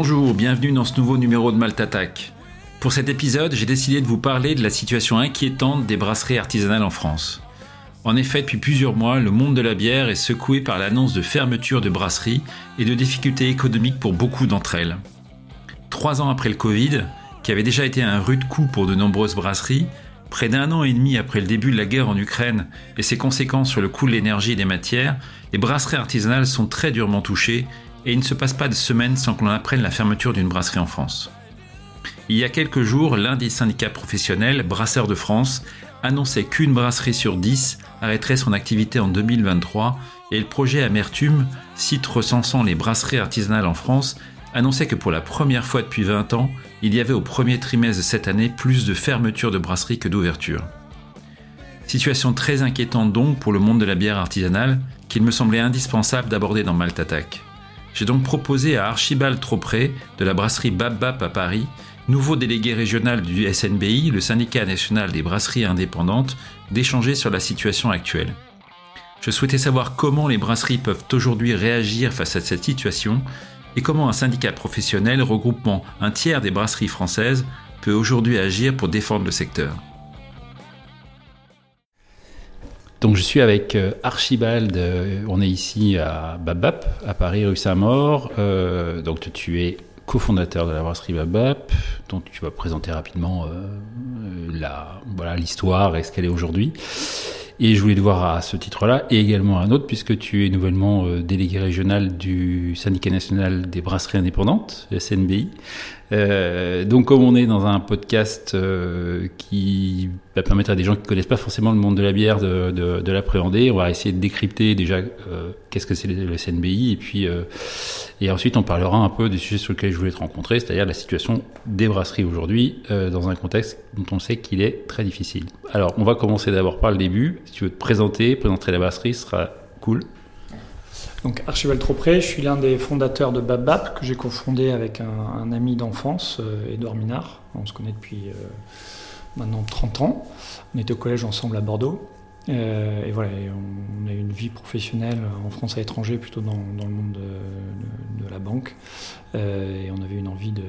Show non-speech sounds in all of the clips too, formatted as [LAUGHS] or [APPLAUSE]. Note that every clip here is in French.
Bonjour, bienvenue dans ce nouveau numéro de Malte Attack. Pour cet épisode, j'ai décidé de vous parler de la situation inquiétante des brasseries artisanales en France. En effet, depuis plusieurs mois, le monde de la bière est secoué par l'annonce de fermeture de brasseries et de difficultés économiques pour beaucoup d'entre elles. Trois ans après le Covid, qui avait déjà été un rude coup pour de nombreuses brasseries, près d'un an et demi après le début de la guerre en Ukraine et ses conséquences sur le coût de l'énergie et des matières, les brasseries artisanales sont très durement touchées et il ne se passe pas de semaine sans qu'on apprenne la fermeture d'une brasserie en France. Il y a quelques jours, l'un des syndicats professionnels, Brasseurs de France, annonçait qu'une brasserie sur dix arrêterait son activité en 2023 et le projet Amertume, site recensant les brasseries artisanales en France, annonçait que pour la première fois depuis 20 ans, il y avait au premier trimestre de cette année plus de fermetures de brasseries que d'ouvertures. Situation très inquiétante donc pour le monde de la bière artisanale qu'il me semblait indispensable d'aborder dans Malte. J'ai donc proposé à Archibald Tropré de la brasserie Bap Bap à Paris, nouveau délégué régional du SNBI, le syndicat national des brasseries indépendantes, d'échanger sur la situation actuelle. Je souhaitais savoir comment les brasseries peuvent aujourd'hui réagir face à cette situation et comment un syndicat professionnel regroupant un tiers des brasseries françaises peut aujourd'hui agir pour défendre le secteur. Donc je suis avec euh, Archibald, euh, on est ici à Babap, à Paris, rue Saint-Maur. Euh, donc tu es cofondateur de la brasserie Babap, donc tu vas présenter rapidement la, voilà, l'histoire et ce qu'elle est aujourd'hui. Et je voulais te voir à ce titre-là, et également à un autre, puisque tu es nouvellement délégué régional du syndicat national des brasseries indépendantes, SNBI. Euh, donc comme on est dans un podcast euh, qui va permettre à des gens qui connaissent pas forcément le monde de la bière de, de, de l'appréhender, on va essayer de décrypter déjà euh, qu'est-ce que c'est le SNBI, et puis euh, et ensuite on parlera un peu des sujets sur lesquels je voulais te rencontrer, c'est-à-dire la situation des brasseries aujourd'hui dans un contexte dont on sait qu'il est très difficile. Alors on va commencer d'abord par le début. Si tu veux te présenter, présenter la brasserie, ce sera cool. Donc Archibald Tropré, je suis l'un des fondateurs de Babap que j'ai cofondé avec un, ami d'enfance, euh, Edouard Minard. On se connaît depuis euh, maintenant 30 ans. On était au collège ensemble à Bordeaux. Euh, et voilà, on a eu une vie professionnelle en France à l'étranger, plutôt dans, dans, le monde de, de, de la banque. Euh, et on avait une envie de.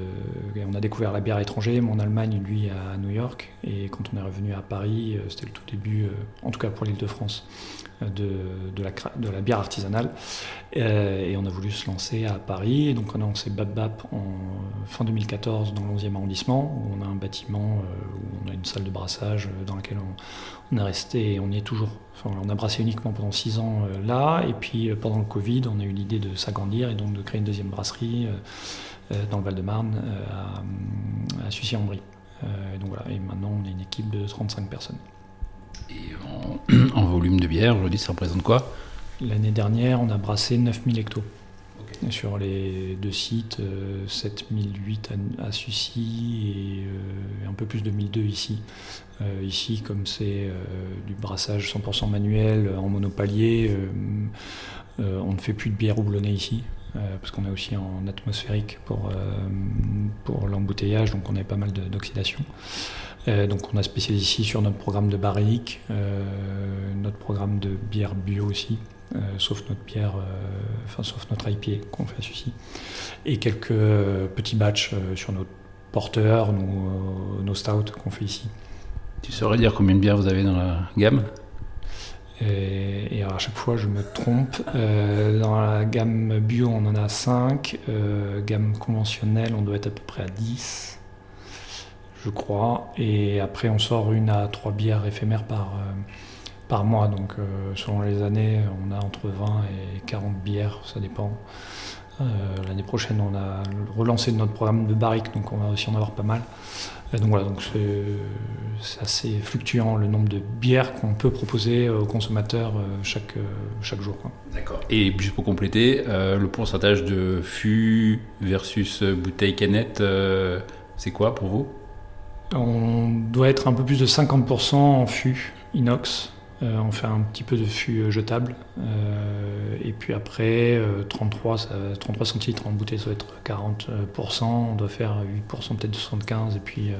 On a découvert la bière moi en Allemagne, lui à New York. Et quand on est revenu à Paris, euh, c'était le tout début, euh, en tout cas pour l'île de France, de, de, la, de la bière artisanale. Et on a voulu se lancer à Paris. Donc on a lancé Bap Bap en fin 2014 dans le 11e arrondissement, où on a un bâtiment, où on a une salle de brassage dans laquelle on, on est resté et on y est toujours. Enfin, on a brassé uniquement pendant 6 ans là. Et puis pendant le Covid, on a eu l'idée de s'agrandir et donc de créer une deuxième brasserie dans le Val-de-Marne à, à Sucy-en-Brie. donc voilà, et maintenant on est une équipe de 35 personnes. Et en, [CLEARS THROAT] en volume de bière, aujourd'hui, ça représente quoi? L'année dernière, on a brassé 9000 hectos. Sur les deux sites, euh, 7008 à, à Sucy et euh, un peu plus de 1002 ici. Euh, ici, comme c'est du brassage 100% manuel en monopalier, on ne fait plus de bière houblonnée ici. Euh, parce qu'on est aussi en atmosphérique pour, euh, pour l'embouteillage, donc on a pas mal d'oxydation. Euh, donc on a spécialisé ici sur notre programme de barrique, notre programme de bière bio aussi, sauf notre bière, enfin sauf notre IPA qu'on fait ici, et quelques petits batchs sur notre porteur, nos, nos stouts qu'on fait ici. Tu saurais dire combien de bières vous avez dans la gamme? Et, et, à chaque fois, je me trompe. Euh, dans la gamme bio, on en a 5. Euh, gamme conventionnelle, on doit être à peu près à 10, je crois. Et après, on sort une à 3 bières éphémères par, euh, par mois. Donc, euh, selon les années, on a entre 20 et 40 bières, ça dépend. Euh, l'année prochaine, on a relancé notre programme de barrique, donc on va aussi en avoir pas mal. Et donc voilà, donc c'est assez fluctuant le nombre de bières qu'on peut proposer aux consommateurs chaque, chaque jour. D'accord. Et juste pour compléter, euh, le pourcentage de fût versus bouteille canette, euh, c'est quoi pour vous? On doit être un peu plus de 50% en fût inox on fait un petit peu de fût jetable. et puis après, 33, 33 centilitres en bouteille, ça doit être 40%. On doit faire 8%, peut-être 75%. Et puis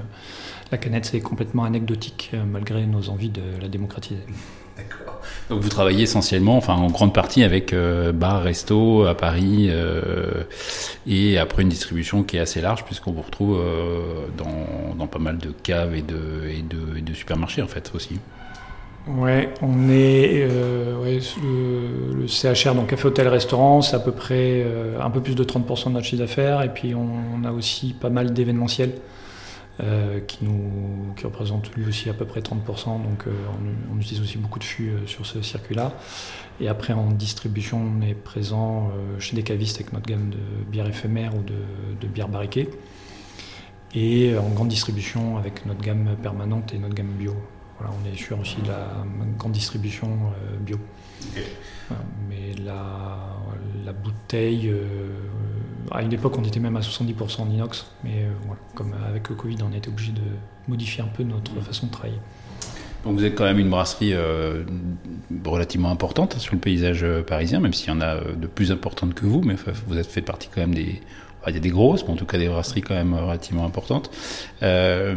la canette, c'est complètement anecdotique, malgré nos envies de la démocratiser. [LAUGHS] D'accord. Donc vous travaillez essentiellement, enfin en grande partie avec euh, bar, resto à Paris euh, et après une distribution qui est assez large puisqu'on vous retrouve euh, dans, pas mal de caves et de supermarchés en fait aussi. Ouais, on est ouais, le, CHR, donc café, hôtel, restaurant, c'est à peu près un peu plus de 30% de notre chiffre d'affaires et puis on, a aussi pas mal d'événementiels. Euh, qui, qui représente lui aussi à peu près 30%. Donc euh, on, utilise aussi beaucoup de fûts euh, sur ce circuit-là. Et après en distribution, on est présent chez des cavistes avec notre gamme de bières éphémères ou de, de bières barriquées. Et en grande distribution avec notre gamme permanente et notre gamme bio. Voilà, on est sûr aussi de la grande distribution bio. mais la, la bouteille, à une époque, on était même à 70% en inox, mais euh, comme avec le Covid, on a été obligé de modifier un peu notre mmh. façon de travailler. Donc vous êtes quand même une brasserie euh, relativement importante sur le paysage euh, parisien, même s'il y en a de plus importantes que vous, mais vous êtes fait partie quand même des, il y a des grosses, mais en tout cas des brasseries quand même relativement importantes. Euh,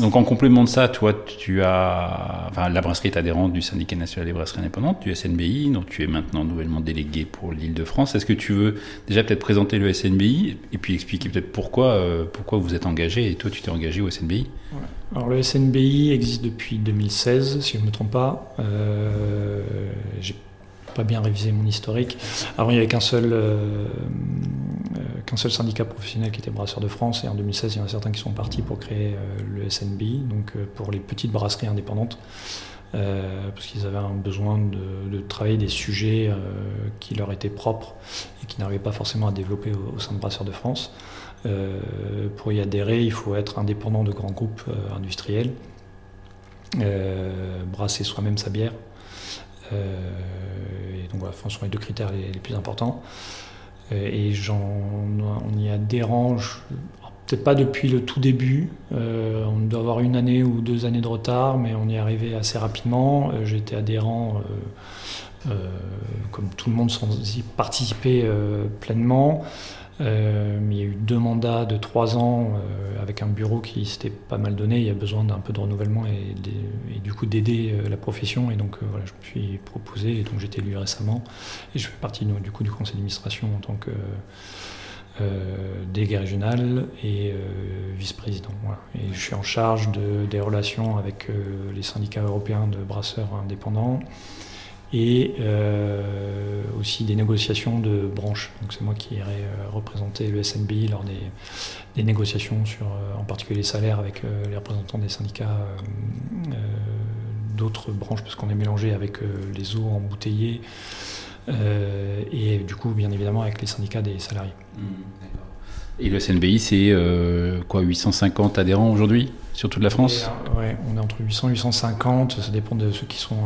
donc en complément de ça, toi, tu as, enfin, la brasserie est adhérente du syndicat national des brasseries indépendantes, du SNBI, dont tu es maintenant nouvellement délégué pour l'Île-de-France. Est-ce que tu veux déjà peut-être présenter le SNBI et puis expliquer peut-être pourquoi, euh, pourquoi vous êtes engagé et toi tu t'es engagé au SNBI. Alors le SNBI existe depuis 2016, si je ne me trompe pas. Euh, J'ai pas bien révisé mon historique. Avant, il n'y avait qu'un seul, euh, qu'un seul syndicat professionnel qui était Brasseur de France, et en 2016, il y en a certains qui sont partis pour créer euh, le SNBI, donc pour les petites brasseries indépendantes. parce qu'ils avaient un besoin de, travailler des sujets qui leur étaient propres et qui n'arrivaient pas forcément à développer au, sein de Brasseurs de France. pour y adhérer, il faut être indépendant de grands groupes industriels, brasser soi-même sa bière, euh, et donc voilà, ce sont les deux critères les, plus importants. Euh, et on y adhérent, peut-être pas depuis le tout début, euh, on doit avoir une année ou deux années de retard, mais on y est arrivé assez rapidement. J'ai été adhérent, comme tout le monde, sans y participer pleinement. Euh, il y a eu deux mandats de trois ans euh, avec un bureau qui s'était pas mal donné. Il y a besoin d'un peu de renouvellement et, du coup d'aider euh, la profession. Et donc euh, voilà, je me suis proposé et donc j'ai été élu récemment. Et je fais partie du coup du conseil d'administration en tant que délégué régional et vice-président. Et je suis en charge de, des relations avec les syndicats européens de brasseurs indépendants et aussi des négociations de branches. Donc c'est moi qui irai euh, représenter le SNBI lors des, négociations sur euh, en particulier les salaires avec les représentants des syndicats d'autres branches parce qu'on est mélangé avec les eaux embouteillées et du coup bien évidemment avec les syndicats des salariés. Mmh, et le SNBI c'est quoi 850 adhérents aujourd'hui? Sur toute la France Oui, on est entre 800 et 850, ça dépend de ceux qui sont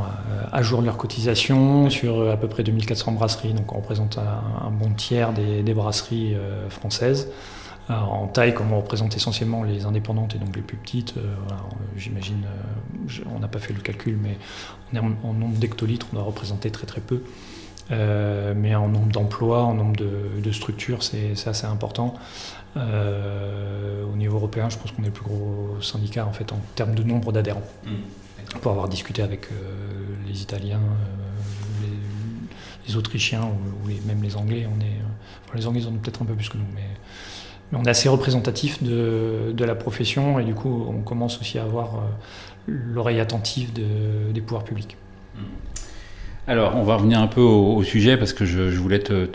à, jour de leur cotisation, sur euh, à peu près 2400 brasseries, donc on représente un, bon tiers des, brasseries euh, françaises. en taille, comme on représente essentiellement les indépendantes et donc les plus petites, euh, j'imagine, on n'a pas fait le calcul, mais en, nombre d'hectolitres, on doit représenter très très peu. mais en nombre d'emplois, en nombre de structures, c'est assez important. Euh, au niveau européen, je pense qu'on est le plus gros syndicat en fait en termes de nombre d'adhérents. Mmh, pour avoir discuté avec euh, les Italiens, euh, les, Autrichiens ou, même les Anglais, on est, enfin, les Anglais en ont peut-être un peu plus que nous, mais, mais on est assez représentatif de, de, la profession et du coup on commence aussi à avoir l'oreille attentive de, des pouvoirs publics. Mmh. Alors, on va revenir un peu au, sujet parce que je, voulais te,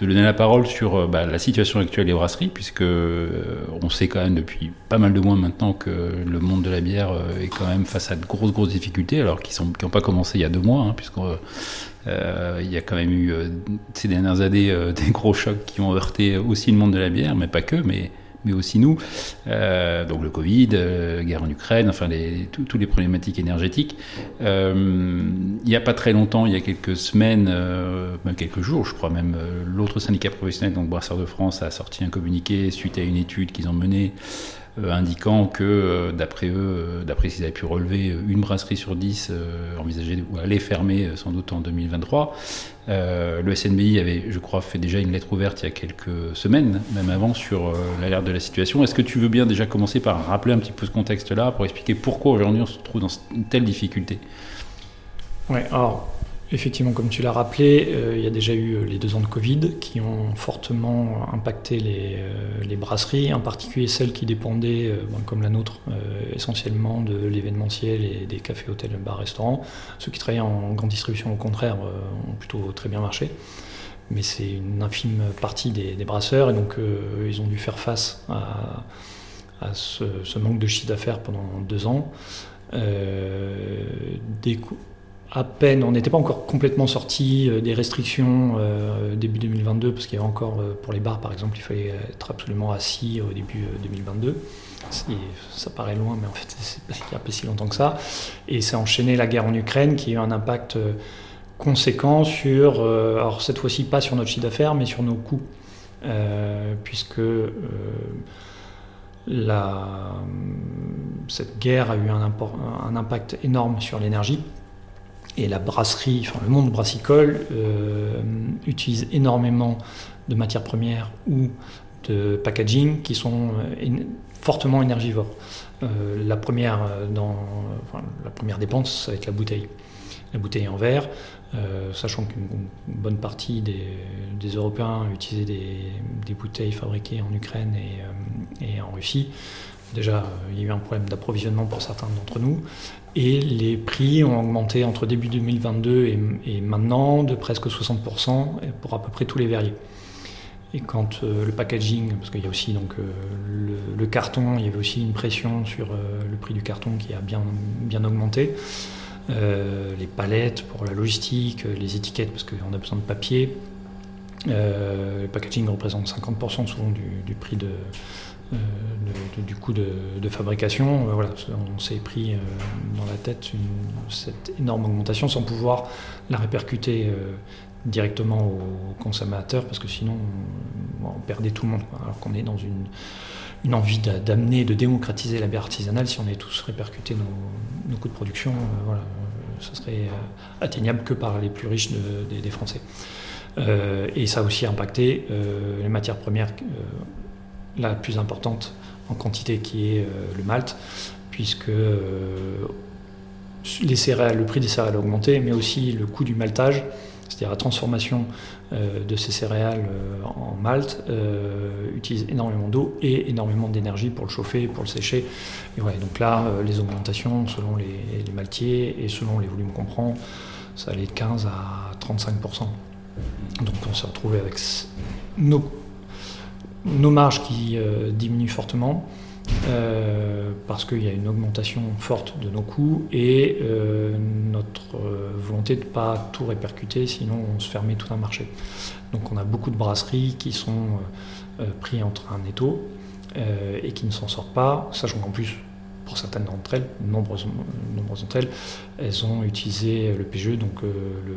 donner la parole sur euh, bah, la situation actuelle des brasseries, puisque euh, on sait quand même depuis pas mal de mois maintenant que le monde de la bière euh, est quand même face à de grosses grosses difficultés, alors qui n'ont pas commencé il y a deux mois, hein, puisqu'il y a quand même eu ces dernières années [LAUGHS] des gros chocs qui ont heurté aussi le monde de la bière, mais pas que, mais mais aussi nous. Euh, donc le Covid, euh, guerre en Ukraine, enfin les, toutes les problématiques énergétiques. Euh, il n'y a pas très longtemps, il y a quelques semaines, même quelques jours, je crois même, l'autre syndicat professionnel, donc Brasseur de France, a sorti un communiqué suite à une étude qu'ils ont menée indiquant que, d'après eux, d'après ce qu'ils avaient pu relever, une brasserie sur dix envisageait ou allait fermer sans doute en 2023. le SNBI avait, je crois, fait déjà une lettre ouverte il y a quelques semaines, même avant, sur l'alerte de la situation. Est-ce que tu veux bien déjà commencer par rappeler un petit peu ce contexte-là, pour expliquer pourquoi aujourd'hui on se retrouve dans une telle difficulté? Oui, alors Effectivement, comme tu l'as rappelé, euh, il y a déjà eu euh, les deux ans de Covid qui ont fortement impacté euh, les, brasseries, en particulier celles qui dépendaient, comme la nôtre, essentiellement de l'événementiel et des cafés, hôtels, bars, restaurants. Ceux qui travaillaient en grande distribution, au contraire, ont plutôt très bien marché. Mais c'est une infime partie des, brasseurs et donc ils ont dû faire face à, ce, manque de chiffre d'affaires pendant deux ans. des à peine, on n'était pas encore complètement sorti euh, des restrictions euh, début 2022, parce qu'il y avait encore, euh, pour les bars par exemple, il fallait être absolument assis au début 2022. Ça paraît loin, mais en fait, il n'y a pas si longtemps que ça. Et c'est enchaîné la guerre en Ukraine qui a eu un impact conséquent sur, alors cette fois-ci pas sur notre chiffre d'affaires, mais sur nos coûts, puisque cette guerre a eu un impact énorme sur l'énergie. Et la brasserie, enfin le monde brassicole euh, utilise énormément de matières premières ou de packaging qui sont euh, fortement énergivores. Euh, la, première dans, la première dépense, ça va être la bouteille. La bouteille en verre, sachant qu'une bonne partie des, Européens utilisaient des, bouteilles fabriquées en Ukraine et, et en Russie. Déjà, il y a eu un problème d'approvisionnement pour certains d'entre nous. Et les prix ont augmenté entre début 2022 et, maintenant de presque 60% pour à peu près tous les verriers. Et quand euh, le packaging, parce qu'il y a aussi donc, euh, le, carton, il y avait aussi une pression sur euh, le prix du carton qui a bien, bien augmenté. les palettes pour la logistique, les étiquettes parce qu'on a besoin de papier. le packaging représente 50% souvent du prix de, euh, du coût de, fabrication. Euh, voilà, on s'est pris euh, dans la tête cette énorme augmentation sans pouvoir la répercuter directement aux consommateurs parce que sinon on, perdait tout le monde. Alors qu'on est dans une, envie d'amener, de démocratiser la bière artisanale, si on est tous répercutés nos, coûts de production, voilà, ce serait atteignable que par les plus riches des, Français. et ça a aussi impacté les matières premières la plus importante en quantité qui est euh, le malt, puisque euh, les céréales, le prix des céréales a augmenté, mais aussi le coût du maltage, c'est-à-dire la transformation euh, de ces céréales en malt, utilise énormément d'eau et énormément d'énergie pour le chauffer, pour le sécher. Et donc là, les augmentations selon les, les, maltiers et selon les volumes qu'on prend, ça allait de 15 à 35% Donc on s'est retrouvé avec nos nos marges qui euh, diminuent fortement euh, parce qu'il y a une augmentation forte de nos coûts et euh, notre volonté de ne pas tout répercuter, sinon on se fermait tout un marché. Donc on a beaucoup de brasseries qui sont pris entre un étau et qui ne s'en sortent pas, sachant qu'en plus, pour certaines d'entre elles, nombreuses, nombreuses d'entre elles, elles ont utilisé le PGE, donc le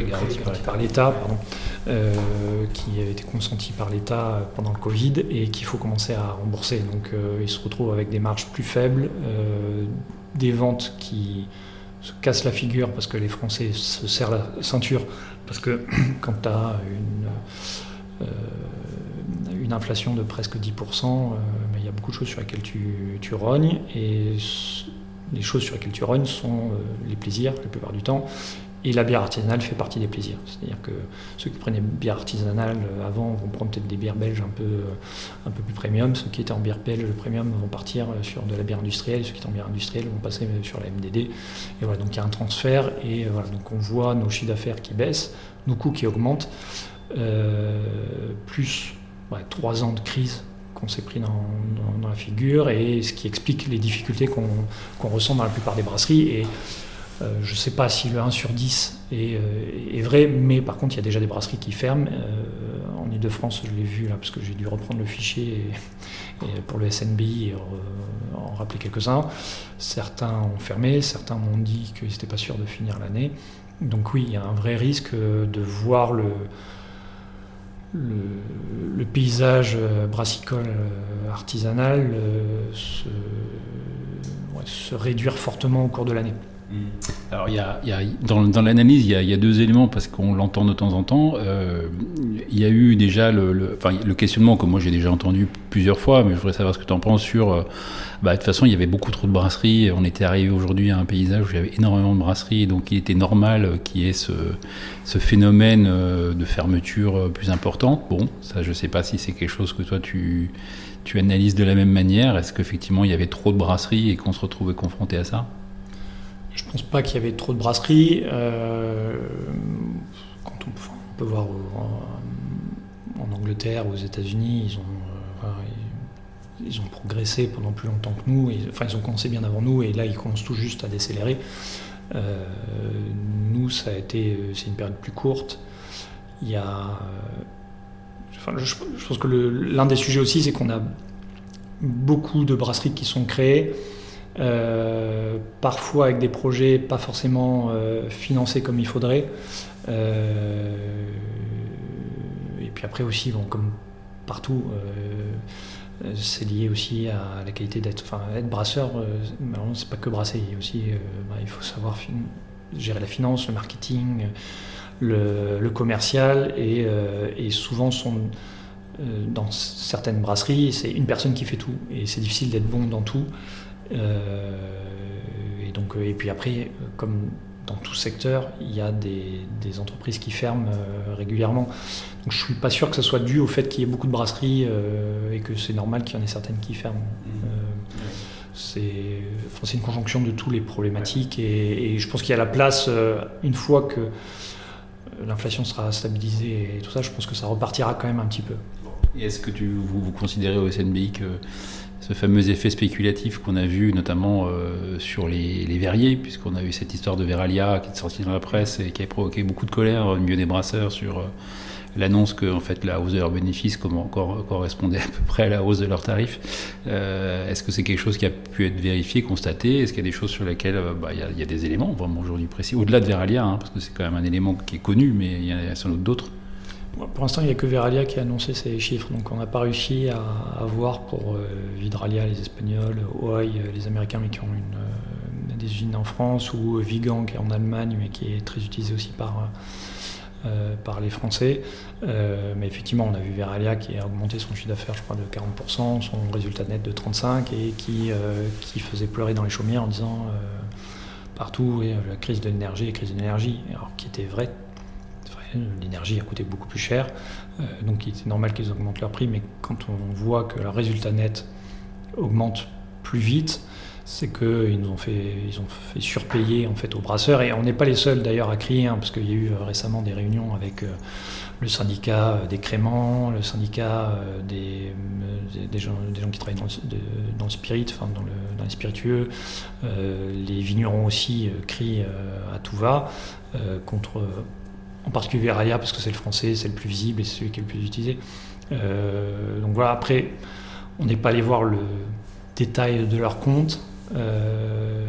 garanti par, l'État, euh, qui avait été consenti par l'État pendant le Covid et qu'il faut commencer à rembourser. Donc euh, ils se retrouvent avec des marges plus faibles, euh, des ventes qui se cassent la figure parce que les Français se serrent la ceinture, parce que [CLEARS THROAT] quand tu as une, une inflation de presque 10%, il y a beaucoup de choses sur lesquelles tu, tu rognes et les choses sur lesquelles tu rognes sont les plaisirs la plupart du temps et la bière artisanale fait partie des plaisirs. C'est-à-dire que ceux qui prenaient bière artisanale euh, avant vont prendre peut-être des bières belges un peu, euh, un peu plus premium. Ceux qui étaient en bière belge premium vont partir euh, sur de la bière industrielle. Ceux qui étaient en bière industrielle vont passer sur la MDD. Et voilà, donc il y a un transfert et voilà, donc on voit nos chiffres d'affaires qui baissent, nos coûts qui augmentent, plus trois ans de crise qu'on s'est pris dans, dans, la figure et ce qui explique les difficultés qu'on ressent dans la plupart des brasseries. Et, je ne sais pas si le 1 sur 10 euh, est, vrai, mais par contre, il y a déjà des brasseries qui ferment. Euh, en Ile-de-France, je l'ai vu là, parce que j'ai dû reprendre le fichier pour le SNB et en rappeler quelques-uns. Certains ont fermé, certains m'ont dit qu'ils n'étaient pas sûrs de finir l'année. Donc oui, il y a un vrai risque de voir le, paysage brassicole artisanal se réduire fortement au cours de l'année. Alors, il y a, dans, l'analyse, il, y a deux éléments parce qu'on l'entend de temps en temps. Euh, il y a eu déjà le, questionnement que moi j'ai déjà entendu plusieurs fois, mais je voudrais savoir ce que tu en penses sur. Euh, bah, de toute façon, il y avait beaucoup trop de brasseries. On était arrivé aujourd'hui à un paysage où il y avait énormément de brasseries, donc il était normal qu'il y ait ce, phénomène euh, de fermeture plus importante. Bon, ça, je ne sais pas si c'est quelque chose que toi tu analyses de la même manière. Est-ce qu'effectivement il y avait trop de brasseries et qu'on se retrouvait confronté à ça? Je pense pas qu'il y avait trop de brasseries. Euh, quand on, peut voir en, Angleterre aux États-Unis, ils ont, euh, ils, ont progressé pendant plus longtemps que nous. enfin, ils ont commencé bien avant nous et là, ils commencent tout juste à décélérer. Euh, nous, ça a été, c'est une période plus courte. Il y a, je, pense que l'un des sujets aussi, c'est qu'on a beaucoup de brasseries qui sont créées euh, parfois avec des projets pas forcément euh, financés comme il faudrait. Euh, et puis après aussi, bon, comme partout, c'est lié aussi à la qualité d'être, enfin, être brasseur. c'est pas que brasser, il, aussi, bah, il faut savoir gérer la finance, le marketing, le, commercial, et, souvent sont dans certaines brasseries, c'est une personne qui fait tout, et c'est difficile d'être bon dans tout. Euh, et, donc, euh, et puis après, euh, comme dans tout secteur, il y a des, entreprises qui ferment régulièrement. Donc je suis pas sûr que ce soit dû au fait qu'il y ait beaucoup de brasseries et que c'est normal qu'il y en ait certaines qui ferment. Mmh. c'est une conjonction de tous les problématiques et, je pense qu'il y a la place, une fois que l'inflation sera stabilisée et tout ça, je pense que ça repartira quand même un petit peu. Et est-ce que tu, vous, vous considérez au SNBI que ce fameux effet spéculatif qu'on a vu notamment euh, sur les, verriers, puisqu'on a eu cette histoire de Veralia qui est sortie dans la presse et qui a provoqué beaucoup de colère au milieu des brasseurs sur euh, l'annonce que en fait, la hausse de leurs bénéfices correspondait à peu près à la hausse de leurs tarifs. Euh, est-ce que c'est quelque chose qui a pu être vérifié, constaté? Est-ce qu'il y a des choses sur lesquelles bah, il y, a des éléments vraiment aujourd'hui précis, au-delà de Veralia, hein, parce que c'est quand même un élément qui est connu, mais il y en a sans doute d'autres? Pour l'instant, il n'y a que Veralia qui a annoncé ces chiffres, donc on n'a pas réussi à, voir pour euh, Vidralia, les Espagnols, Oi, euh, les Américains, mais qui ont une, euh, des usines en France, ou Vigan qui est en Allemagne, mais qui est très utilisé aussi par, par les Français. mais effectivement, on a vu Veralia qui a augmenté son chiffre d'affaires, je crois, de 40%, son résultat net de 35%, et qui, qui faisait pleurer dans les chaumières en disant partout, la crise de l'énergie, la crise de l'énergie, alors qui était vrai l'énergie a coûté beaucoup plus cher, euh, donc il était normal qu'ils augmentent leur prix, mais quand on voit que le résultat net augmente plus vite, c'est qu'ils ont fait, ils ont fait surpayer en fait aux brasseurs, et on n'est pas les seuls d'ailleurs à crier, hein, parce qu'il y a eu euh, récemment des réunions avec euh, le syndicat des créments, le syndicat des, des, gens, des gens qui travaillent dans le, dans le spirit, enfin dans, le, dans les spiritueux, les vignerons aussi crient à tout va contre en particulier Veralia parce que c'est le français, c'est le plus visible et c'est celui qui est le plus utilisé. Euh, donc voilà, après, on n'est pas allé voir le détail de leur compte, euh,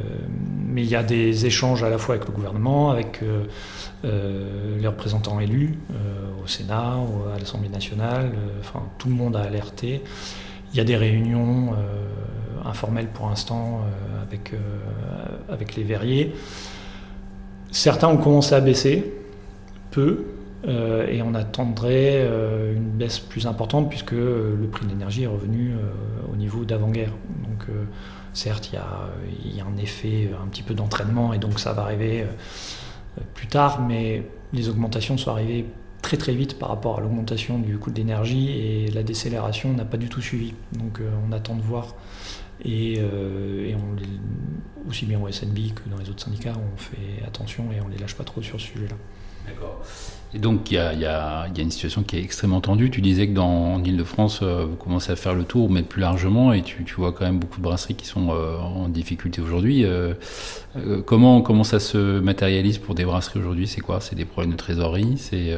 mais il y a des échanges à la fois avec le gouvernement, avec euh, les représentants élus au Sénat, à l'Assemblée nationale, enfin tout le monde a alerté. Il y a des réunions informelles pour l'instant avec les verriers. Certains ont commencé à baisser, euh, et on attendrait euh, une baisse plus importante puisque le prix de l'énergie est revenu euh, au niveau d'avant-guerre. Donc certes, il y, a, un effet un petit peu d'entraînement et donc ça va arriver plus tard, mais les augmentations sont arrivées très très vite par rapport à l'augmentation du coût de l'énergie et la décélération n'a pas du tout suivi. Donc on attend de voir. Et, on aussi bien au SNB que dans les autres syndicats, on fait attention et on ne les lâche pas trop sur ce sujet-là. D'accord. Et donc il y, a, une situation qui est extrêmement tendue. Tu disais que dans l'Île-de-France, euh, vous commencez à faire le tour, mais plus largement, et tu, vois quand même beaucoup de brasseries qui sont euh, en difficulté aujourd'hui. Euh, comment, ça se matérialise pour des brasseries aujourd'hui? C'est quoi? C'est des problèmes de trésorerie? C'est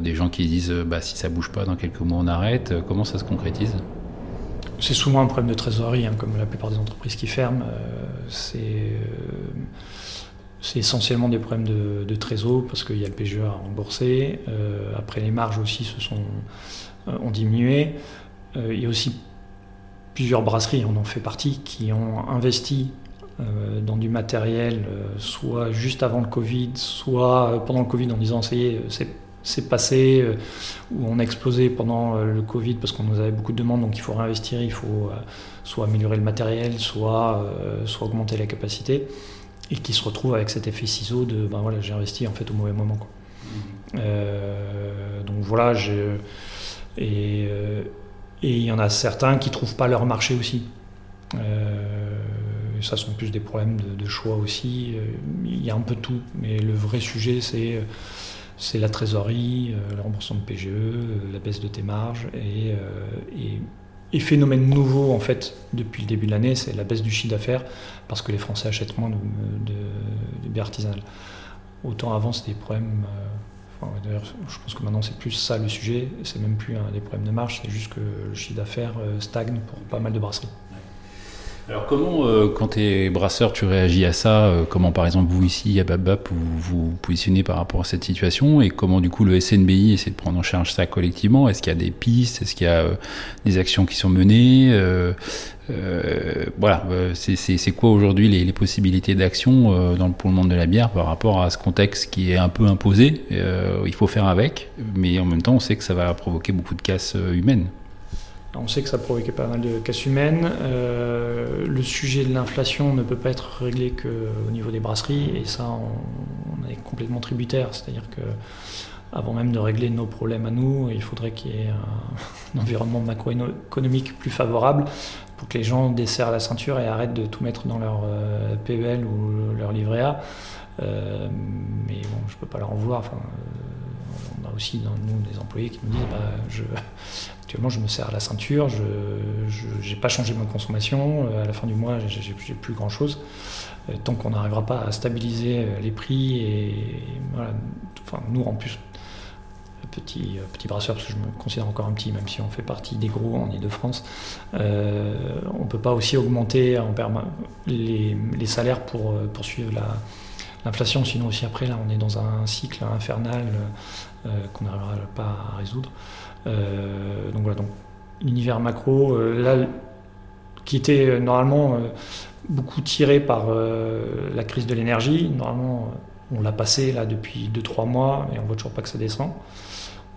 des gens qui disent bah, si ça bouge pas, dans quelques mois on arrête? Comment ça se concrétise? C'est souvent un problème de trésorerie, hein, comme la plupart des entreprises qui ferment. c'est c'est essentiellement des problèmes de, trésor parce qu'il y a le PGE à rembourser. après, les marges aussi se sont, ont diminué. il y a aussi plusieurs brasseries, on en fait partie, qui ont investi dans du matériel, soit juste avant le Covid, soit pendant le Covid en disant ça y est, c'est passé, euh, où on a explosé pendant euh, le Covid parce qu'on nous avait beaucoup de demandes, donc il faut réinvestir, il faut euh, soit améliorer le matériel, soit, soit augmenter la capacité, et qui se retrouve avec cet effet ciseau de ben voilà, j'ai investi en fait au mauvais moment. Mmh. donc voilà, et il y en a certains qui trouvent pas leur marché aussi. ça sont plus des problèmes de, de choix aussi. Il y a un peu tout, mais le vrai sujet c'est c'est la trésorerie, euh, le remboursement de PGE, euh, la baisse de tes marges et, euh, et, phénomène nouveau en fait depuis le début de l'année, c'est la baisse du chiffre d'affaires parce que les Français achètent moins de, de, artisanale. Autant avant c'était des problèmes. D'ailleurs, je pense que maintenant c'est plus ça le sujet. C'est même plus des problèmes de marge, c'est juste que le chiffre d'affaires stagne pour pas mal de brasseries. Alors comment, euh, quand tu es brasseur, tu réagis à ça euh, Comment par exemple vous ici à Babap vous vous positionnez par rapport à cette situation Et comment du coup le SNBI essaie de prendre en charge ça collectivement? Est-ce qu'il y a des pistes? Est-ce qu'il y a euh, des actions qui sont menées? Voilà, c'est quoi aujourd'hui les, les, possibilités d'action dans pour le monde de la bière par rapport à ce contexte qui est un peu imposé? Il faut faire avec, mais en même temps on sait que ça va provoquer beaucoup de casses humaines. On sait que ça provoquait pas mal de casses humaines. Euh, le sujet de l'inflation ne peut pas être réglé qu'au niveau des brasseries, et ça, on, est complètement tributaire. C'est-à-dire que avant même de régler nos problèmes à nous, il faudrait qu'il y ait un, [LAUGHS] environnement macroéconomique plus favorable pour que les gens desserrent la ceinture et arrêtent de tout mettre dans leur euh, PEL ou leur livret A. Euh, mais bon, je ne peux pas leur en vouloir. On a aussi dans nous des employés qui nous disent bah, je, Actuellement, je me serre à la ceinture, je n'ai pas changé ma consommation, euh, à la fin du mois, j'ai plus grand chose. Euh, tant qu'on n'arrivera pas à stabiliser euh, les prix, et voilà, enfin, nous en plus, petit, petit brasseur, parce que je me considère encore un petit, même si on fait partie des gros en Ile-de-France, on ne peut pas aussi augmenter en les, les, salaires pour poursuivre l'inflation, sinon aussi après, là, on est dans un cycle infernal qu'on n'arrivera pas à résoudre. Euh, donc voilà, donc l'univers macro, euh, là, qui était euh, normalement beaucoup tiré par la crise de l'énergie. Normalement, on l'a passé là depuis 2-3 mois et on voit toujours pas que ça descend.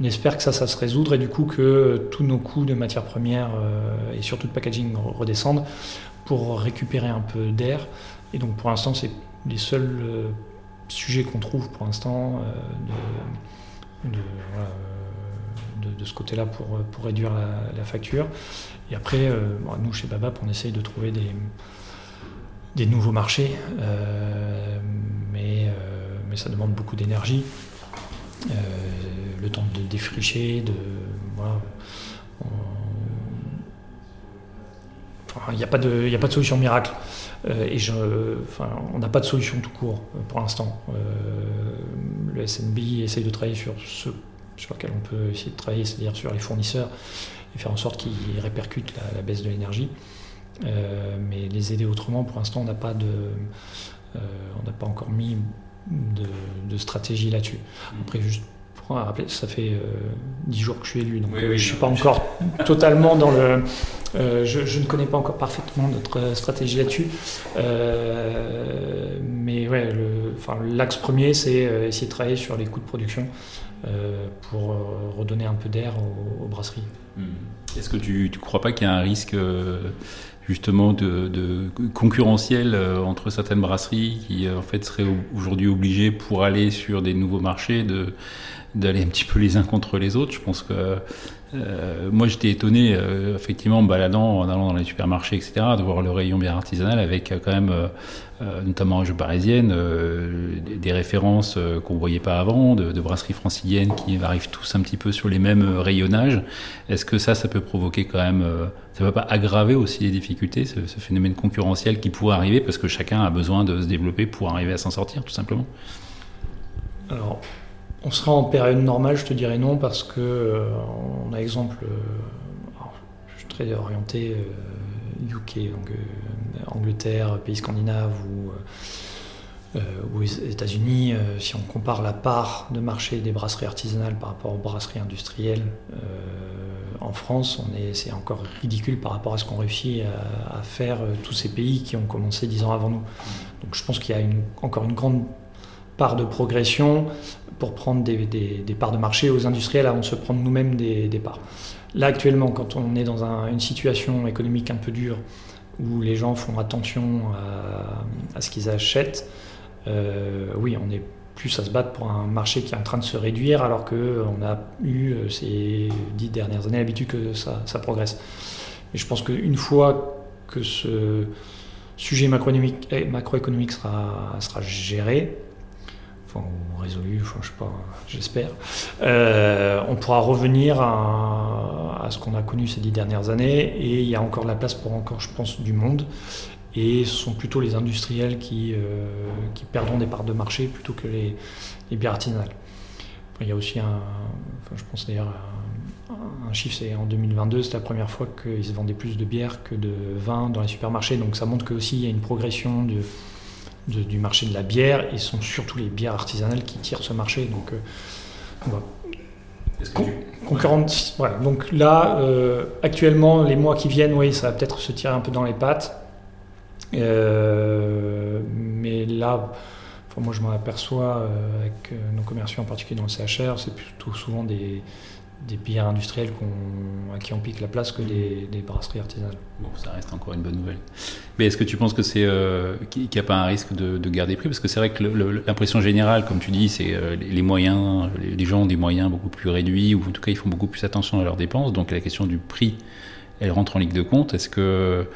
On espère que ça, ça se résoudre et du coup que tous nos coûts de matières premières et surtout de packaging redescendent pour récupérer un peu d'air. Et donc pour l'instant, c'est les seuls sujets qu'on trouve pour l'instant de, de de, ce côté-là pour, pour, réduire la, facture. Et après, euh, nous, chez Babap, on essaye de trouver des, des nouveaux marchés, euh, mais, euh, mais ça demande beaucoup d'énergie. le temps de défricher, de. il n'y a, a pas de solution miracle. Et je, enfin, on n'a pas de solution tout court pour l'instant. le SNB essaye de travailler sur ce sur lequel on peut essayer de travailler, c'est-à-dire sur les fournisseurs, et faire en sorte qu'ils répercutent la, baisse de l'énergie. Euh, mais les aider autrement, pour l'instant, on n'a pas de, euh, on n'a pas encore mis de, stratégie là-dessus. Mmh. Après, juste pour rappeler, ça fait euh, dix jours que je suis élu, donc je ne suis pas encore totalement dans le. Je, ne connais pas encore parfaitement notre stratégie là-dessus. mais ouais, l'axe premier, c'est essayer de travailler sur les coûts de production euh, pour euh, redonner un peu d'air aux, brasseries. Hmm. Est-ce que tu ne crois pas qu'il y a un risque euh, justement de, concurrentiel entre certaines brasseries qui en fait seraient aujourd'hui obligées pour aller sur des nouveaux marchés de d'aller un petit peu les uns contre les autres. Je pense que euh, moi, j'étais étonné, euh, effectivement, en baladant, en allant dans les supermarchés, etc., de voir le rayon bien artisanal avec euh, quand même, notamment en jeu parisienne, des, références qu'on voyait pas avant, de, brasseries franciliennes qui arrivent tous un petit peu sur les mêmes rayonnages. Est-ce que ça, ça peut provoquer quand même, ça ne va pas aggraver aussi les difficultés, ce, ce, phénomène concurrentiel qui pourrait arriver parce que chacun a besoin de se développer pour arriver à s'en sortir, tout simplement? Alors, on sera en période normale, je te dirais non, parce que euh, on a exemple, euh, je suis très orienté UK, euh, Angleterre, pays scandinaves ou, aux États-Unis, si on compare la part de marché des brasseries artisanales par rapport aux brasseries industrielles, en France, c'est encore ridicule par rapport à ce qu'ont réussi à, faire euh, tous ces pays qui ont commencé dix ans avant nous. Donc je pense qu'il y a encore une grande part de progression pour prendre des, parts de marché aux industriels avant de se prendre nous-mêmes des, parts. Là actuellement, quand on est dans une situation économique un peu dure, où les gens font attention à ce qu'ils achètent, euh, oui, on est plus à se battre pour un marché qui est en train de se réduire alors qu'on a eu euh, ces dix dernières années l'habitude que ça, progresse. Et je pense qu'une fois que ce sujet macroéconomique, eh, sera, géré, ou résolu, sais pas, j'espère, euh, on pourra revenir à, ce qu'on a connu ces dix dernières années et il y a encore de la place pour encore, je pense, du monde. Et ce sont plutôt les industriels qui, euh, perdront des parts de marché plutôt que les, bières artisanales. il y a aussi un, chiffre, c'est en 2022, c'est la première fois qu'ils vendaient plus de bière que de vin dans les supermarchés, donc ça montre qu'il y a une progression de, du marché de la bière et ce sont surtout les bières artisanales qui tirent ce marché. Donc, euh, Concurrente, donc là, euh, actuellement, les mois qui viennent, oui, ça va peut-être se tirer un peu dans les pattes. Euh, mais là, moi je m'en aperçois avec nos commerciaux en particulier dans le CHR, c'est plutôt souvent des, des bières industrielles à qui on pique la place que des, brasseries artisanales. Bon, ça reste encore une bonne nouvelle. Mais est-ce que tu penses que c'est qu'il n'y a pas un risque de, garder prix? Parce que c'est vrai que l'impression générale, comme tu dis, c'est les moyens, les gens ont des moyens beaucoup plus réduits, ou en tout cas ils font beaucoup plus attention à leurs dépenses. Donc la question du prix, elle rentre en ligne de compte. Est-ce que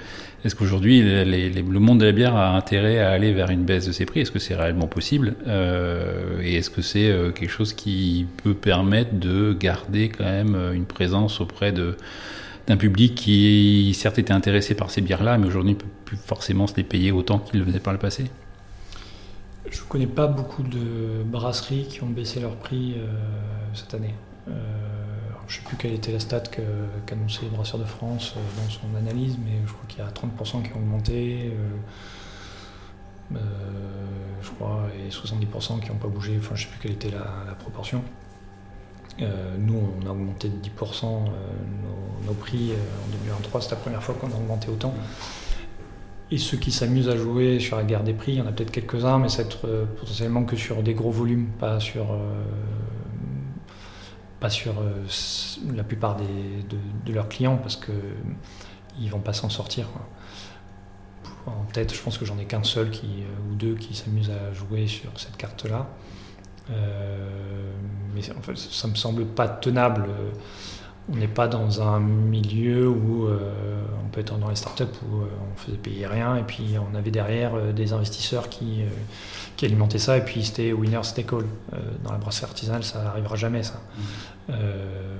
est-ce qu'aujourd'hui, le monde de la bière a intérêt à aller vers une baisse de ses prix? Est-ce que c'est réellement possible? Euh, Et est-ce que c'est euh, quelque chose qui peut permettre de garder quand même euh, une présence auprès d'un public qui, certes, était intéressé par ces bières-là, mais aujourd'hui ne peut plus forcément se les payer autant qu'il le faisait par le passé? Je ne connais pas beaucoup de brasseries qui ont baissé leur prix cette année. Je ne sais plus quelle était la stat qu'annonçait les Brasseurs de France euh, dans son analyse, mais je crois qu'il y a 30% qui ont augmenté, euh, euh, je crois, et 70% qui n'ont pas bougé. Enfin, je ne sais plus quelle était la, proportion. nous, on a augmenté de 10% nos, prix en 2023. C'est la première fois qu'on a augmenté autant. Et ceux qui s'amusent à jouer sur la guerre des prix, il y en a peut-être quelques-uns, mais c'est potentiellement que sur des gros volumes, pas sur pas sur euh, la plupart de, leurs clients parce qu'ils ne vont pas s'en sortir. En tête, je pense que j'en ai qu'un seul euh, ou deux qui s'amusent à jouer sur cette carte-là. Euh, mais en fait, ça me semble pas tenable. On n'est pas dans un milieu où on peut être dans les startups où on faisait payer rien et puis on avait derrière des investisseurs qui qui alimentait ça, et puis c'était winner take all. Euh, dans la brasserie artisanale, ça n'arrivera jamais, ça. Mmh. Euh,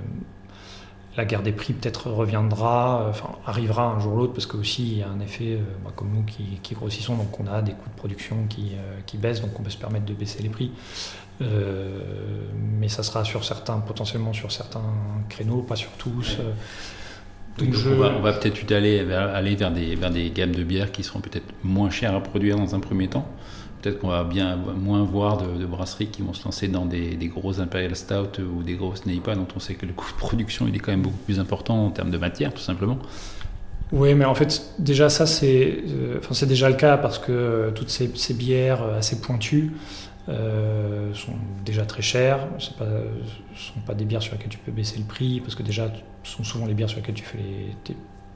la guerre des prix peut-être reviendra, enfin arrivera un jour ou l'autre, parce que aussi il y a un effet, euh, bah, comme nous qui, grossissons, donc on a des coûts de production qui, qui, baissent, donc on peut se permettre de baisser les prix. Mais ça sera sur certains, potentiellement sur certains créneaux, pas sur tous. Donc on va, peut-être aller, aller vers, des, vers des gammes de bières qui seront peut-être moins chères à produire dans un premier temps peut-être qu'on va bien moins voir de, brasseries qui vont se lancer dans des, gros Imperial Stout ou des grosses Neipa dont on sait que le coût de production il est quand même beaucoup plus important en termes de matière tout simplement. Oui, mais en fait, déjà ça c'est, euh, déjà le cas parce que euh, toutes ces, bières euh, assez pointues sont déjà très chères. Ce ne sont pas des bières sur lesquelles tu peux baisser le prix parce que déjà ce sont souvent les bières sur lesquelles tu fais les,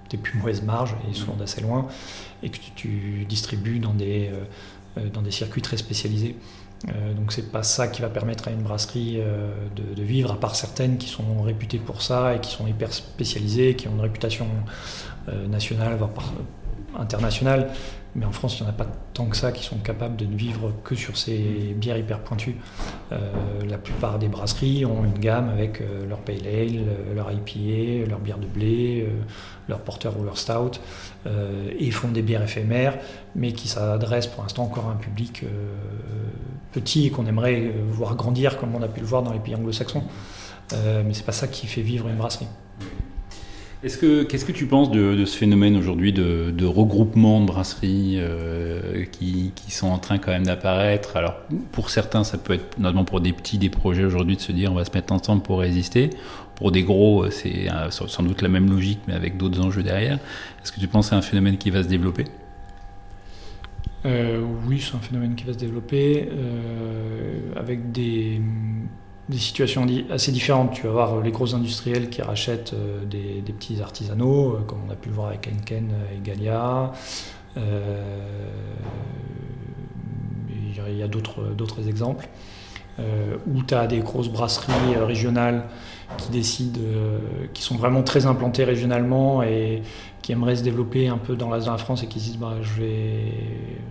tes, plus mauvaises marges et souvent d'assez loin et que tu distribues dans des euh, dans des circuits très spécialisés. Euh, donc c'est pas ça qui va permettre à une brasserie euh, de, vivre, à part certaines qui sont réputées pour ça et qui sont hyper spécialisées, qui ont une réputation nationale, voire internationale. Mais en France, il n'y en a pas tant que ça qui sont capables de ne vivre que sur ces bières hyper pointues. la plupart des brasseries ont une gamme avec leur pale ale, leur IPA, leur bière de blé, leur porter ou leur stout. Euh, et font des bières éphémères, mais qui s'adressent pour l'instant encore à un public euh, petit et qu'on aimerait euh, voir grandir comme on a pu le voir dans les pays anglo-saxons. mais c'est pas ça qui fait vivre une brasserie. Est-ce que, qu'est-ce que tu penses de, ce phénomène aujourd'hui de, regroupement de brasseries euh, qui, sont en train quand même d'apparaître? Alors, pour certains, ça peut être notamment pour des petits des projets aujourd'hui de se dire on va se mettre ensemble pour résister. Pour des gros, c'est euh, sans doute la même logique, mais avec d'autres enjeux derrière. Est-ce que tu penses c'est un phénomène qui va se développer? Euh, Oui, c'est un phénomène qui va se développer avec des des situations assez différentes. Tu vas avoir les gros industriels qui rachètent euh, des, petits artisanaux, euh, comme on a pu le voir avec Henken et Galia. Euh, il y a d'autres exemples. où tu as des grosses brasseries régionales qui décident, qui sont vraiment très implantées régionalement et qui aimeraient se développer un peu dans la, France et qui se disent bah, je vais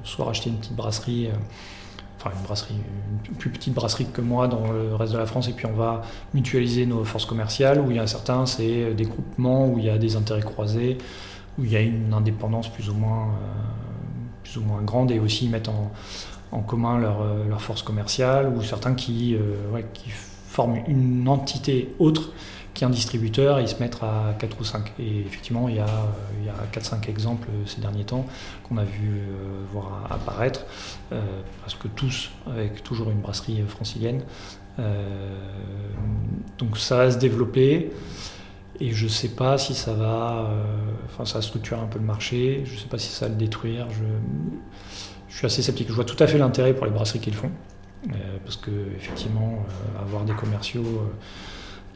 soit racheter une petite brasserie enfin une brasserie, une plus petite brasserie que moi dans le reste de la France, et puis on va mutualiser nos forces commerciales, où il y a certains, c'est des groupements, où il y a des intérêts croisés, où il y a une indépendance plus ou moins, euh, plus ou moins grande, et aussi ils mettent en, en commun leurs leur euh, forces commerciales, ou certains qui, euh, qui forment une entité autre qui est un distributeur et se mettent à 4 ou 5. Et effectivement, il y a, il y a 4-5 exemples ces derniers temps qu'on a vu euh, voir apparaître, euh, parce que tous avec toujours une brasserie francilienne. Euh, donc ça va se développer. Et je ne sais pas si ça va, enfin ça va structurer un peu le marché, je ne sais pas si ça va le détruire. Je, je suis assez sceptique. Je vois tout à fait l'intérêt pour les brasseries qu'ils font, parce que effectivement, avoir des commerciaux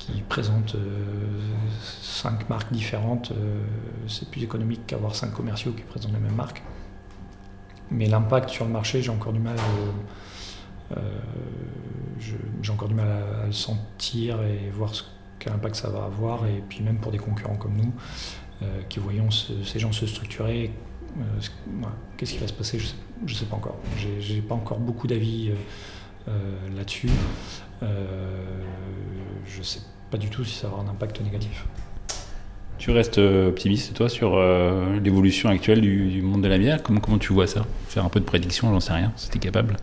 qui présentent euh, cinq marques différentes, euh, c'est plus économique qu'avoir cinq commerciaux qui présentent les mêmes marques. Mais l'impact sur le marché, j'ai encore du mal, euh, à, le sentir et voir quel impact ça va avoir. Et puis même pour des concurrents comme nous, qui voyons ces gens se structurer, qu'est-ce qui va se passer Je ne sais, sais, pas encore. J'ai pas encore beaucoup d'avis là-dessus. je sais pas du tout si ça aura un impact négatif. Tu restes euh, optimiste, toi, sur euh, l'évolution actuelle du, monde de la bière? Comment, comment tu vois ça? Faire un peu de prédiction, j'en sais rien, si tu capable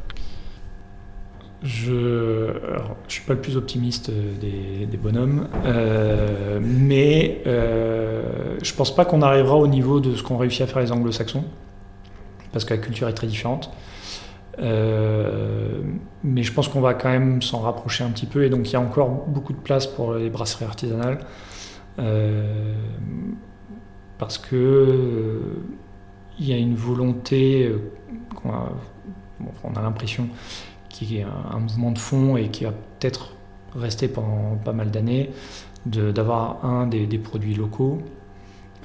je ne suis pas le plus optimiste des, bonhommes, euh, mais euh, je pense pas qu'on arrivera au niveau de ce qu'ont réussi à faire les anglo-saxons, parce que la culture est très différente. Euh, mais je pense qu'on va quand même s'en rapprocher un petit peu et donc il y a encore beaucoup de place pour les brasseries artisanales euh, parce que euh, il y a une volonté, on a, on a l'impression qu'il y a un mouvement de fond et qui va peut-être rester pendant pas mal d'années, d'avoir un des, produits locaux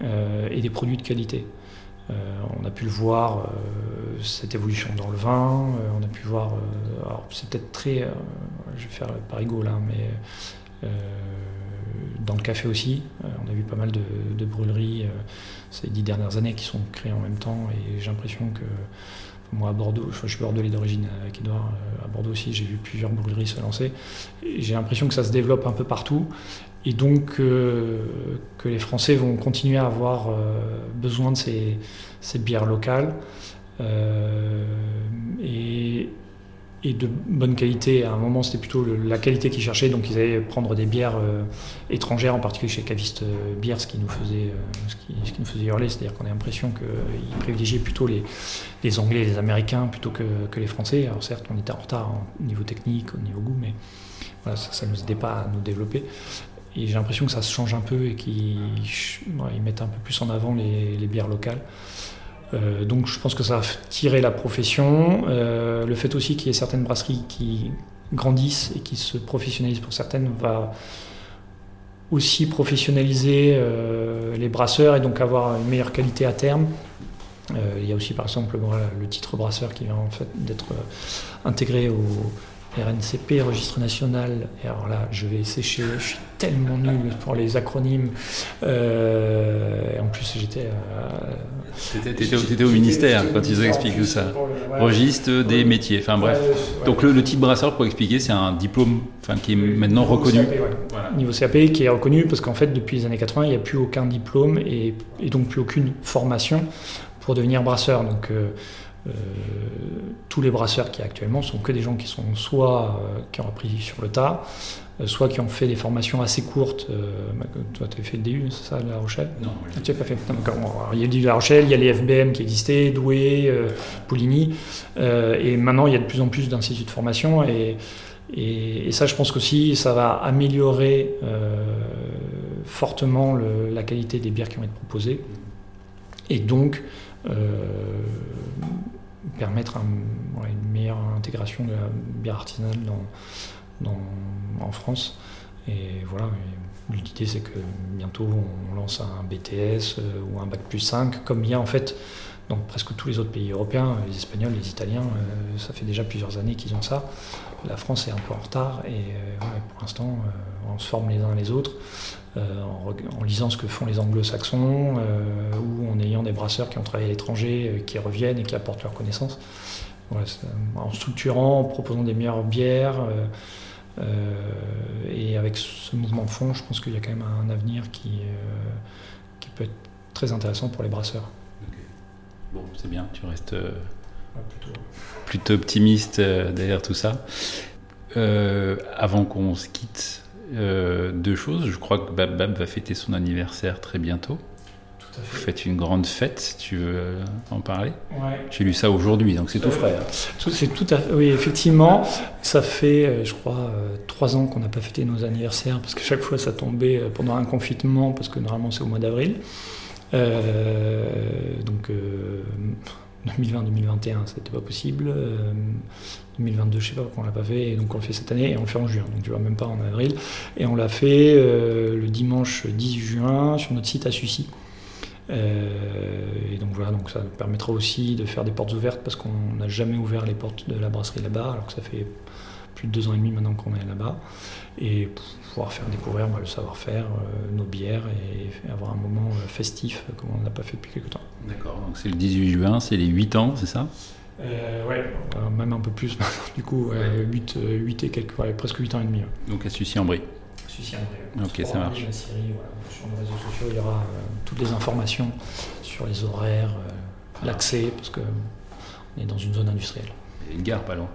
et des produits de qualité. On a pu le voir, cette évolution dans le vin, euh, on a pu voir, alors c'est peut-être très, je vais faire le parigo là, mais dans le café aussi, on a vu pas mal de, brûleries ces dix dernières années qui sont créées en même temps et j'ai l'impression que moi à Bordeaux, je suis bordelais d'origine avec Edouard, à Bordeaux aussi j'ai vu plusieurs brûleries se lancer. J'ai l'impression que ça se développe un peu partout et donc euh, que les Français vont continuer à avoir euh, besoin de ces, bières locales euh, et, de bonne qualité. À un moment, c'était plutôt la qualité qu'ils cherchaient, donc ils allaient prendre des bières étrangères, en particulier chez Caviste Bière, ce qui nous faisait, ce qui, nous faisait hurler, c'est-à-dire qu'on a l'impression qu'ils privilégiaient plutôt les, Anglais et les Américains plutôt que, les Français. Alors certes, on était en retard au niveau technique, au niveau goût, mais ça ne nous aidait pas à nous développer. Et j'ai l'impression que ça se change un peu et qu'ils mettent un peu plus en avant les, bières locales. Euh, donc je pense que ça va tirer la profession. Euh, le fait aussi qu'il y ait certaines brasseries qui grandissent et qui se professionnalisent pour certaines va aussi professionnaliser euh, les brasseurs et donc avoir une meilleure qualité à terme. il y a aussi par exemple le titre brasseur qui vient en fait d'être intégré au, RNCP, registre national. Et alors là, je vais sécher, je suis tellement nul pour les acronymes. Euh, en plus, j'étais. Euh, T'étais au, ministère quand ils ont expliqué ça. registre des métiers. Enfin bref. Donc le, type brasseur, pour expliquer, c'est un diplôme enfin, qui est maintenant reconnu. Niveau CAP qui est reconnu parce qu'en fait, depuis les années 80, il n'y a plus aucun diplôme et, donc plus aucune formation pour devenir brasseur. Donc. Euh, euh, tous les brasseurs qui actuellement sont que des gens qui sont soit euh, qui ont appris sur le tas, soit qui ont fait des formations assez courtes. Toi, tu as fait le DU, c'est ça, La Rochelle? Non, ah, tu n'as pas fait. il y a le DU de La Rochelle, il y a les FBM qui existaient, Douai, Pouligny. et maintenant, il y a de plus en plus d'instituts de formation. Et, et, ça, je pense qu'aussi, ça va améliorer fortement la qualité des bières qui vont être proposées. Et donc, permettre une meilleure intégration de la bière artisanale en France. Et voilà, l'idée c'est que bientôt on lance un BTS euh, ou un Bac plus 5, comme il y a en fait dans presque tous les autres pays européens, les Espagnols, les Italiens, euh, ça fait déjà plusieurs années qu'ils ont ça. La France est un peu en retard et euh, pour l'instant on se forme les uns les autres. Euh, en, lisant ce que font les anglo-saxons euh, ou en ayant des brasseurs qui ont travaillé à l'étranger, euh, qui reviennent et qui apportent leurs connaissances. en structurant, en proposant des meilleures bières. et avec ce mouvement de fond, je pense qu'il y a quand même un avenir qui peut être très intéressant pour les brasseurs. Bon, c'est bien, tu restes plutôt. plutôt. optimiste derrière tout ça. avant qu'on se quitte, euh, deux choses. Je crois que Bab Bab va fêter son anniversaire très bientôt. Tout à fait. Vous faites une grande fête, tu veux euh, en parler ouais. J'ai lu ça aujourd'hui, donc c'est tout frais. Hein. C'est tout à fait, oui, effectivement. Ça fait, euh, je crois, trois ans qu'on n'a pas fêté nos anniversaires parce que chaque fois ça tombait pendant un confinement parce que normalement c'est au mois d'avril. donc 2020-2021, c'était pas possible. 2022, je sais pas pourquoi on l'a pas fait, et donc on le fait cette année et on le fait en juin, donc tu vois même pas en avril. Et on l'a fait euh, le dimanche 10 juin sur notre site à Sucy. Euh, et donc voilà, donc ça permettra aussi de faire des portes ouvertes parce qu'on n'a jamais ouvert les portes de la brasserie là-bas, alors que ça fait plus de deux ans et demi maintenant qu'on est là-bas. Et pouvoir faire découvrir bah, le savoir-faire, euh, nos bières et, avoir un moment festif comme on n'a pas fait depuis quelques temps. D'accord, donc c'est le 18 juin, c'est les 8 ans, c'est ça? Euh, ouais, même un peu plus [LAUGHS] du coup, 8, 8, et quelques, presque 8 ans et demi. Donc à Sucy-en-Brie Sucy-en-Brie. Ok, ça marche. sur les réseaux sociaux, il y aura euh, toutes les informations sur les horaires, euh, l'accès, parce qu'on est dans une zone industrielle. Il y a une gare pas loin.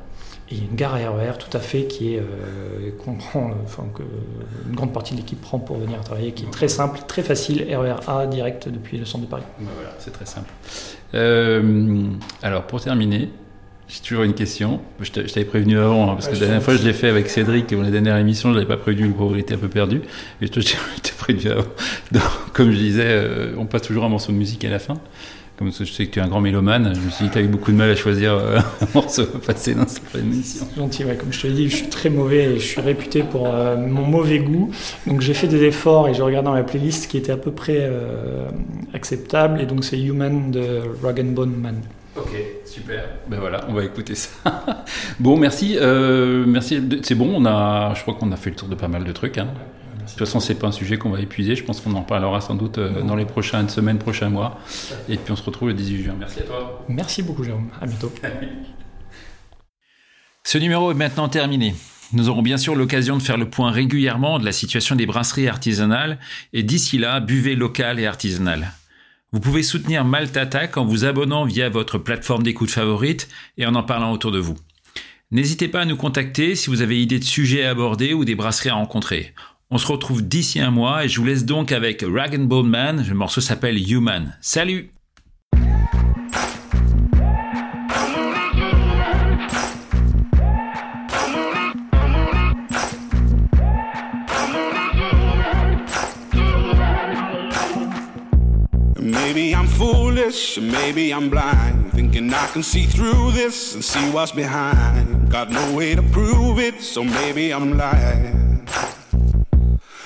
Et il y a une gare RER tout à fait qui est qu'on prend, enfin que une grande partie de l'équipe prend pour venir travailler, qui est très simple, très facile, RER A direct depuis le centre de Paris. voilà, c'est très simple. Euh, alors, pour terminer, j'ai toujours une question. Je t'avais prévenu avant, hein, parce que la dernière fois, je l'ai fait avec Cédric, et la dernière émission, je ne l'avais pas prévenu, le pauvre était un peu perdu. Et toi, [LAUGHS] je t'ai prévenu avant. comme je disais, euh, on passe toujours un morceau de musique à la fin. Comme je sais que tu es un grand mélomane, je me suis dit que tu as eu beaucoup de mal à choisir euh, [LAUGHS] un morceau à passer dans cette émission. Gentil, ouais, comme je te l'ai dit, je suis très mauvais et je suis réputé pour mon mauvais goût. Donc j'ai fait des efforts et j'ai regardé dans ma playlist qui était à peu près acceptable. Et donc c'est Human de Rag Bone Man. Ok, super. Ben voilà, on va écouter ça. [LAUGHS] bon, merci. Euh, merci. C'est bon, on a, je crois qu'on a fait le tour de pas mal de trucs. Hein. De toute façon, c'est pas un sujet qu'on va épuiser. Je pense qu'on en parlera sans doute euh, dans les prochaines semaines, prochains mois. Et puis on se retrouve le 18 juin. Merci à toi. Merci beaucoup, Jérôme. À bientôt. [LAUGHS] Ce numéro est maintenant terminé. Nous aurons bien sûr l'occasion de faire le point régulièrement de la situation des brasseries artisanales et d'ici là, buvez local et artisanal. Vous pouvez soutenir Malte Attack en vous abonnant via votre plateforme d'écoute favorite et en en parlant autour de vous. N'hésitez pas à nous contacter si vous avez idée de sujets à aborder ou des brasseries à rencontrer. On se retrouve d'ici un mois et je vous laisse donc avec Rag Bone Man. Le morceau s'appelle Human. Salut Maybe I'm foolish, maybe I'm blind. Thinking I can see through this and see what's behind. Got no way to prove it, so maybe I'm lying.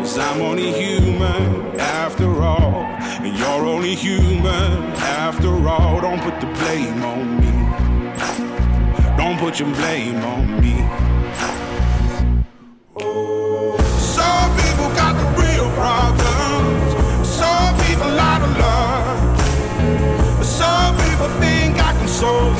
Cause I'm only human after all. And you're only human after all. Don't put the blame on me. Don't put your blame on me. Oh. Some people got the real problems. Some people out of love. Some people think I can solve